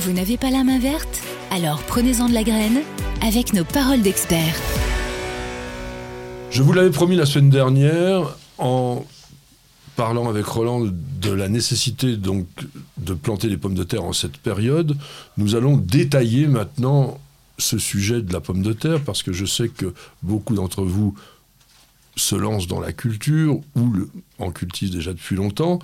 Vous n'avez pas la main verte? Alors prenez-en de la graine avec nos paroles d'experts. Je vous l'avais promis la semaine dernière en parlant avec Roland de la nécessité donc de planter les pommes de terre en cette période. Nous allons détailler maintenant ce sujet de la pomme de terre parce que je sais que beaucoup d'entre vous se lancent dans la culture ou en cultivent déjà depuis longtemps.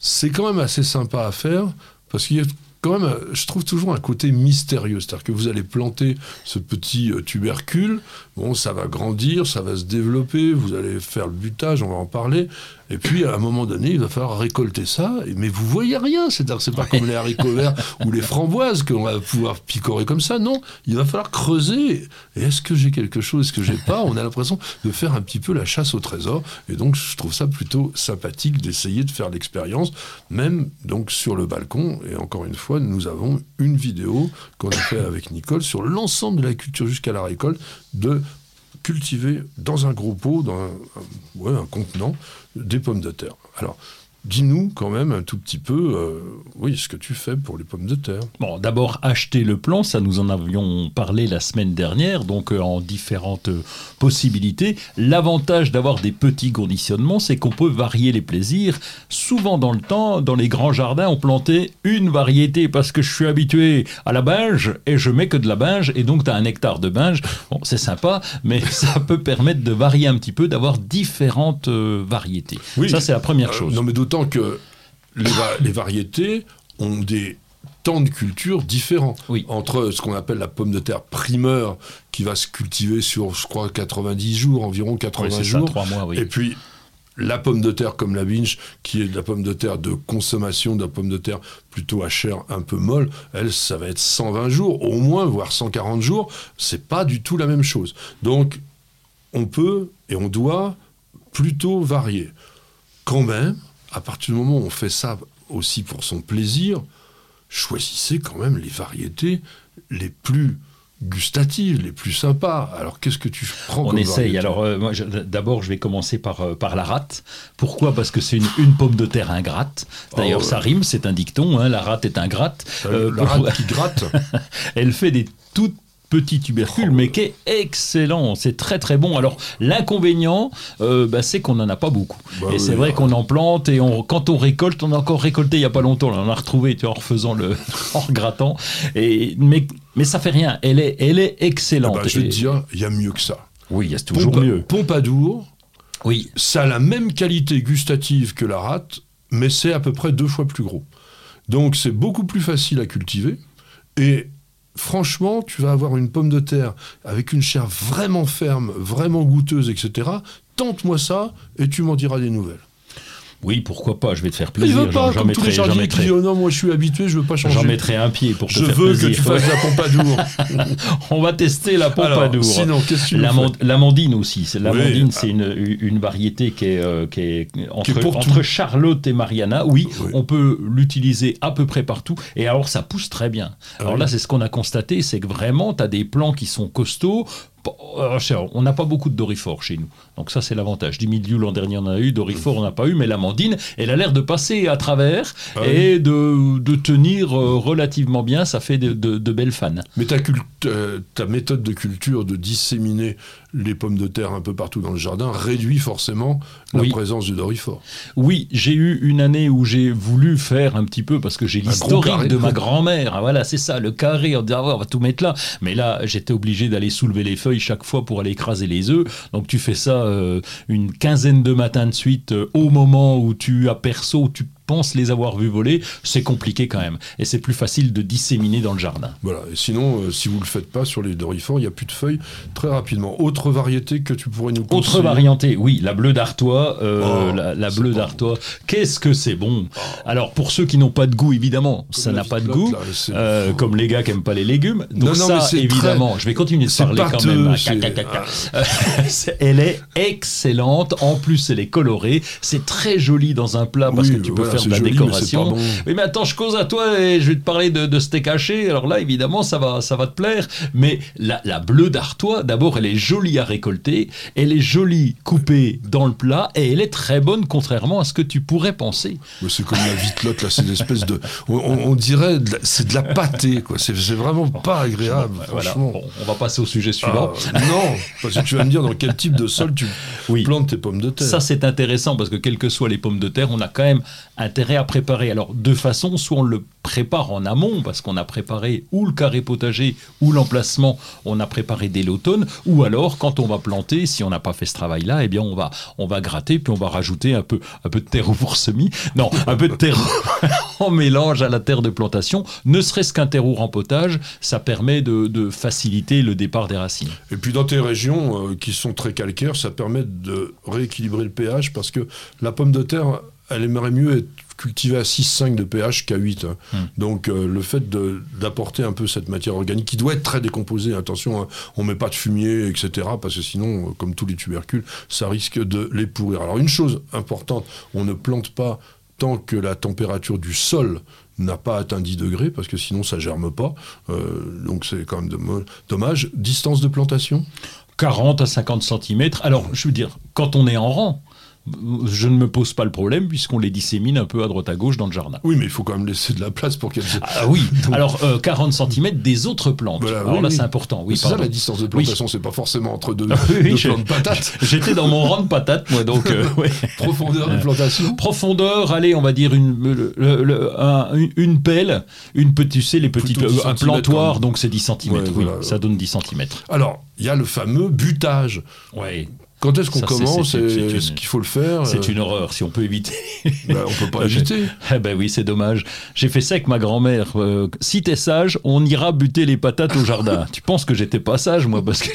C'est quand même assez sympa à faire parce qu'il y a quand même, je trouve toujours un côté mystérieux. C'est-à-dire que vous allez planter ce petit euh, tubercule, bon, ça va grandir, ça va se développer, vous allez faire le butage, on va en parler, et puis, à un moment donné, il va falloir récolter ça, mais vous voyez rien. C'est-à-dire c'est pas comme les haricots verts ou les framboises qu'on va pouvoir picorer comme ça. Non, il va falloir creuser. Et est-ce que j'ai quelque chose, est-ce que j'ai pas? On a l'impression de faire un petit peu la chasse au trésor. Et donc, je trouve ça plutôt sympathique d'essayer de faire l'expérience, même donc sur le balcon. Et encore une fois, nous avons une vidéo qu'on a fait avec Nicole sur l'ensemble de la culture jusqu'à la récolte de cultiver dans un gros pot, dans un, un contenant, des pommes de terre. Alors, Dis-nous quand même un tout petit peu, euh, oui, ce que tu fais pour les pommes de terre. Bon, d'abord acheter le plan, ça nous en avions parlé la semaine dernière, donc euh, en différentes euh, possibilités. L'avantage d'avoir des petits conditionnements, c'est qu'on peut varier les plaisirs. Souvent dans le temps, dans les grands jardins, on plantait une variété parce que je suis habitué à la binge et je mets que de la binge et donc tu as un hectare de binge. Bon, c'est sympa, mais ça peut permettre de varier un petit peu, d'avoir différentes variétés. Oui, ça, c'est la première chose. Non, mais d'autant que les, variétés ont des temps de culture différents. Entre ce qu'on appelle la pomme de terre primeur, qui va se cultiver sur, je crois, 90 jours, environ 80 jours. mois, Et puis, la pomme de terre comme la binge, qui est de la pomme de terre de consommation, de la pomme de terre plutôt à chair un peu molle, elle, ça va être 120 jours, au moins, voire 140 jours. C'est pas du tout la même chose. Donc, on peut et on doit plutôt varier. Quand même, à partir du moment où on fait ça aussi pour son plaisir, choisissez quand même les variétés les plus gustatives, les plus sympas. Alors qu'est-ce que tu prends On essaye. Alors euh, moi, d'abord, je vais commencer par, euh, par la rate. Pourquoi? Parce que c'est une, pomme de terre ingrate. D'ailleurs, oh, ça rime, c'est un dicton. Hein, la rate est ingrate. Euh, la rate qui gratte. Elle fait des toutes petit tubercule, mais qui est excellent. C'est très très bon. Alors l'inconvénient, euh, bah, c'est qu'on n'en a pas beaucoup. Bah et c'est vrai qu'on en plante et on, quand on récolte, on a encore récolté il n'y a pas longtemps. on a retrouvé tu en refaisant le, en grattant. Et mais mais ça fait rien. Elle est elle est excellente. Ah bah, je vais te dire, il y a mieux que ça. Oui, il y a toujours mieux. Pompadour. Oui. Ça a la même qualité gustative que la rate, mais c'est à peu près deux fois plus gros. Donc c'est beaucoup plus facile à cultiver. Et franchement, tu vas avoir une pomme de terre avec une chair vraiment ferme, vraiment goûteuse, etc. Tente-moi ça et tu m'en diras des nouvelles. Oui, pourquoi pas, je vais te faire plaisir. Il veut pas, comme tous les jardiniers qui disent, oh non, moi je suis habitué, je veux pas changer. J'en mettrai un pied pour te je faire veux que tu fasses la pompadour. On va tester la pompadour. sinon, qu'est-ce que tu L'amandine aussi. L'amandine, c'est une, une, variété qui est, euh, qui est entre, entre Charlotte et Mariana. Oui, on peut l'utiliser à peu près partout. Et alors, ça pousse très bien. Alors là, c'est ce qu'on a constaté, c'est que vraiment, tu as des plants qui sont costauds. Euh, on n'a pas beaucoup de dorifort chez nous. Donc ça, c'est l'avantage. Du milieu, l'an dernier, on a eu. Dorifort, on n'a pas eu. Mais l'amandine, elle a l'air de passer à travers ah et de, tenir euh, relativement bien. Ça fait de, belles fans. Mais ta, euh, ta méthode de culture de disséminer les pommes de terre un peu partout dans le jardin réduit forcément la présence du dorifort. Oui, j'ai eu une année où j'ai voulu faire un petit peu, parce que j'ai l'historique de ma grand-mère. Ah, voilà, c'est ça, le carré, on dit, ah, on va tout mettre là. Mais là, j'étais obligé d'aller soulever les feuilles chaque fois pour aller écraser les œufs. Donc tu fais ça euh, une quinzaine de matins de suite, euh, au moment où tu aperçois, où tu pense les avoir vus voler, c'est compliqué quand même. Et c'est plus facile de disséminer dans le jardin. Voilà. Et sinon, euh, si vous ne le faites pas sur les dorifores, il n'y a plus de feuilles très rapidement. Autre variété que tu pourrais nous conseiller Autre variété, oui, la bleue d'Artois. Euh, oh, la, bleue d'Artois. Qu'est-ce que c'est bon oh. Alors, pour ceux qui n'ont pas de goût, évidemment, ça n'a pas de goût. Euh, comme les gars qui n'aiment pas les légumes. Donc ça, évidemment, je vais continuer de parler quand même. elle est excellente. En plus, elle est colorée. C'est très joli dans un plat parce que tu peux faire de la décoration. Mais, mais, attends, je cause à toi et je vais te parler de, de steak haché. Alors là, évidemment, ça va, ça va te plaire. Mais la, la bleue d'Artois, d'abord, elle est jolie à récolter, elle est jolie coupée dans le plat et elle est très bonne, contrairement à ce que tu pourrais penser. C'est comme la vitelotte, là, c'est une espèce de. On, dirait, c'est de la pâtée, quoi. C'est vraiment pas agréable. franchement. on va passer au sujet suivant. Ah, non, parce que tu vas me dire dans quel type de sol tu plantes tes pommes de terre. Ça, c'est intéressant parce que quelles que soient les pommes de terre, on a quand même intérêt à préparer. Alors, deux façons, soit on le prépare en amont parce qu'on a préparé ou le carré potager ou l'emplacement, on a préparé dès l'automne, ou alors quand on va planter, si on n'a pas fait ce travail-là, eh bien on va on va gratter puis on va rajouter un peu un peu de terre pour semis, non, un peu de terre en mélange à la terre de plantation, ne serait-ce qu'un terreau rempotage, ça permet de, faciliter le départ des racines. Et puis dans tes régions euh, qui sont très calcaires, ça permet de rééquilibrer le pH parce que la pomme de terre elle aimerait mieux être cultivée à 6,5 de pH qu'à 8. Hein. Hmm. Donc euh, le fait d'apporter un peu cette matière organique, qui doit être très décomposée, attention, hein, on ne met pas de fumier, etc., parce que sinon, euh, comme tous les tubercules, ça risque de les pourrir. Alors une chose importante, on ne plante pas tant que la température du sol n'a pas atteint 10 degrés, parce que sinon ça germe pas. Euh, donc c'est quand même dommage. Distance de plantation? 40 à 50 cm. Alors, je veux dire, quand on est en rang, je ne me pose pas le problème puisqu'on les dissémine un peu à droite à gauche dans le jardin. Oui, mais il faut quand même laisser de la place pour qu'elles. Ah oui. Alors 40 euh, cm des autres plantes. Alors là, c'est important. Oui, c'est ça la distance de plantation, c'est pas forcément entre deux, plantes de patates. J'étais dans mon rang de patates, moi, donc. Euh, Profondeur de plantation. Profondeur, allez, on va dire une une pelle, une petite, tu sais, les petites, un plantoir, donc c'est 10 cm. oui, ça donne 10 cm. Alors, il y a le fameux butage. Oui. Quand est-ce qu'on commence Est-ce qu'il faut le faire C'est une horreur, si on peut éviter. ben, on peut pas éviter. eh ben oui, c'est dommage. J'ai fait ça avec ma grand-mère. Euh, si t'es sage, on ira buter les patates au jardin. tu penses que j'étais pas sage, moi, parce que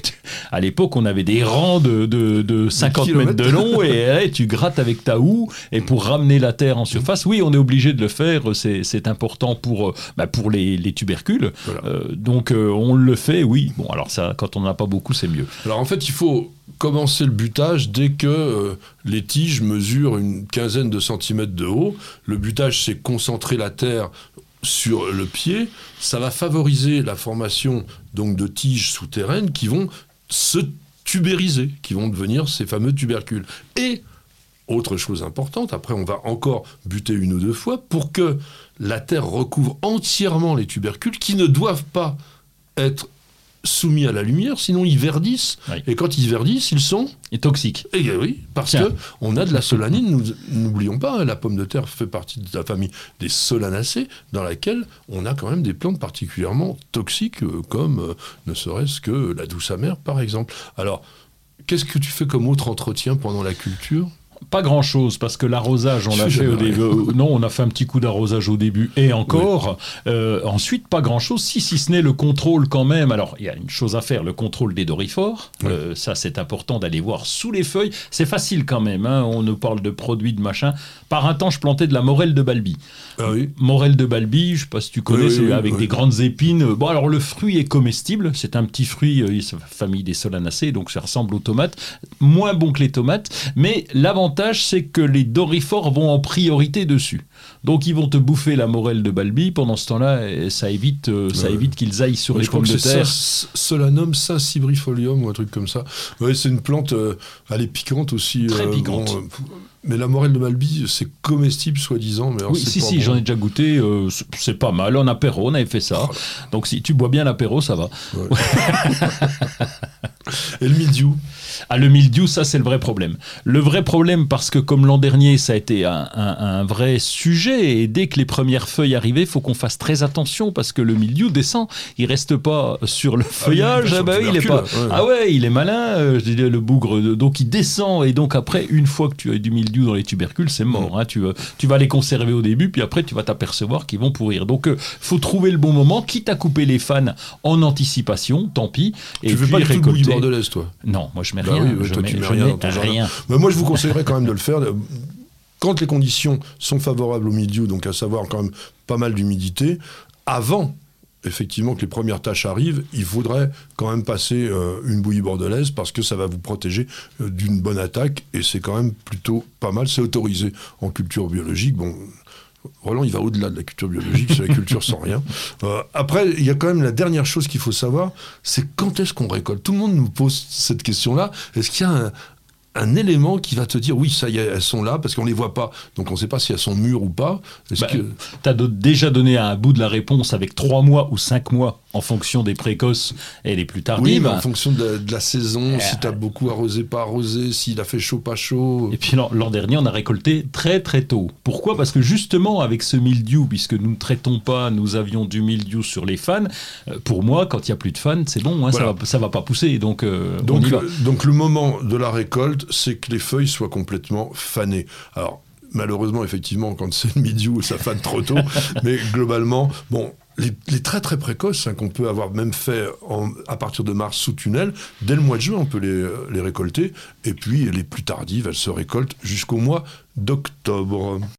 à l'époque, on avait des rangs de, de, 50 mètres de long et tu grattes avec ta houe. Et pour ramener la terre en surface, oui, on est obligé de le faire. C'est important pour, bah, pour les, les tubercules. Euh, donc, euh, on le fait, oui. Bon, alors ça, quand on n'en a pas beaucoup, c'est mieux. Alors en fait, il faut commencer le butage dès que euh, les tiges mesurent une quinzaine de centimètres de haut. Le butage, c'est concentrer la terre sur le pied. Ça va favoriser la formation donc de tiges souterraines qui vont se tubériser, qui vont devenir ces fameux tubercules. Et autre chose importante, après on va encore buter une ou deux fois pour que la terre recouvre entièrement les tubercules qui ne doivent pas être soumis à la lumière, sinon ils verdissent. Et quand ils verdissent, ils sont et toxiques. Et eh oui, parce que on a de la solanine. N'oublions pas, la pomme de terre fait partie de la famille des solanacées, dans laquelle on a quand même des plantes particulièrement toxiques, euh, comme euh, ne serait-ce que la douce amère, par exemple. Alors, qu'est-ce que tu fais comme autre entretien pendant la culture? Pas grand chose parce que l'arrosage on l'a fait au début euh, non on a fait un petit coup d'arrosage au début et encore. Euh, ensuite pas grand chose si si ce n'est le contrôle quand même. Alors il y a une chose à faire le contrôle des dorifores. Euh, ça c'est important d'aller voir sous les feuilles. C'est facile quand même hein. on nous parle de produits de machin. Par un temps je plantais de la morelle de Balbi. Ah morelle de Balbi je sais pas si tu connais c'est avec des grandes épines. Bon alors le fruit est comestible. C'est un petit fruit famille des solanacées donc ça ressemble aux tomates. Moins bon que les tomates mais l'avantage c'est que les dorifores vont en priorité dessus. Donc ils vont te bouffer la morelle de Balbi. Pendant ce temps-là, ça évite, euh, ça évite qu'ils aillent sur les pommes de terre. Solanum cibrifolium ou un truc comme ça. Ouais, c'est une plante, euh, elle est piquante aussi. Très euh, piquante. mais la morelle de Balbi, c'est comestible soi-disant. Mais oui, si, si, j'en ai déjà goûté. c'est pas mal. En apéro, on avait fait ça. Oh Donc si tu bois bien l'apéro, ça va. Et le mildiou ah, le mildiou, ça c'est le vrai problème. Le vrai problème parce que comme l'an dernier, ça a été un, vrai sujet et dès que les premières feuilles arrivaient, il faut qu'on fasse très attention parce que le mildiou descend, il reste pas sur le ah feuillage. Ah, bah il est pas. Ah ouais, il est malin. Euh, le bougre, donc il descend et donc après, une fois que tu as du mildiou dans les tubercules, c'est mort. Hein. tu, tu vas les conserver au début, puis après tu vas t'apercevoir qu'ils vont pourrir. Donc il euh, faut trouver le bon moment, quitte à couper les fans en anticipation, tant pis. Et tu veux pas tout bordelaise, toi Non, moi je mets bah rien. Oui, toi, tu mets rien dans ton rien. Mais moi, je vous conseillerais quand même de le faire. Quand les conditions sont favorables au milieu, donc à savoir quand même pas mal d'humidité, avant effectivement que les premières tâches arrivent, il faudrait quand même passer euh, une bouillie bordelaise parce que ça va vous protéger euh, d'une bonne attaque et c'est quand même plutôt pas mal. C'est autorisé en culture biologique. Bon, Roland, il va au-delà de la culture biologique, c'est la culture sans rien. Euh, après, il y a quand même la dernière chose qu'il faut savoir, c'est quand est-ce qu'on récolte? Tout le monde nous pose cette question-là. Est-ce qu'il y a un, un élément qui va te dire oui, ça y est, elles sont là, parce qu'on ne les voit pas? Donc on ne sait pas si elles sont mûres ou pas. Bah, que... Tu as déjà donné un bout de la réponse avec trois mois ou cinq mois en fonction des précoces et les plus tardives. Oui, mais en fonction de, la saison, si tu as beaucoup arrosé, pas arrosé, s'il a fait chaud, pas chaud. Et puis l'an dernier, on a récolté très très tôt. Pourquoi? Parce que justement, avec ce mildiou, puisque nous ne traitons pas, nous avions du mildiou sur les fans, euh, pour moi, quand il n'y a plus de fans, c'est bon, hein, ça ne va, ça va pas pousser. Donc, euh, donc, donc le moment de la récolte, c'est que les feuilles soient complètement fanées. Alors, malheureusement, effectivement, quand c'est le milieu, ça fane trop tôt. mais globalement, bon, les, très très précoces, hein, qu'on peut avoir même fait à partir de mars sous tunnel, dès le mois de juin, on peut les, les récolter. Et puis les plus tardives, elles se récoltent jusqu'au mois d'octobre.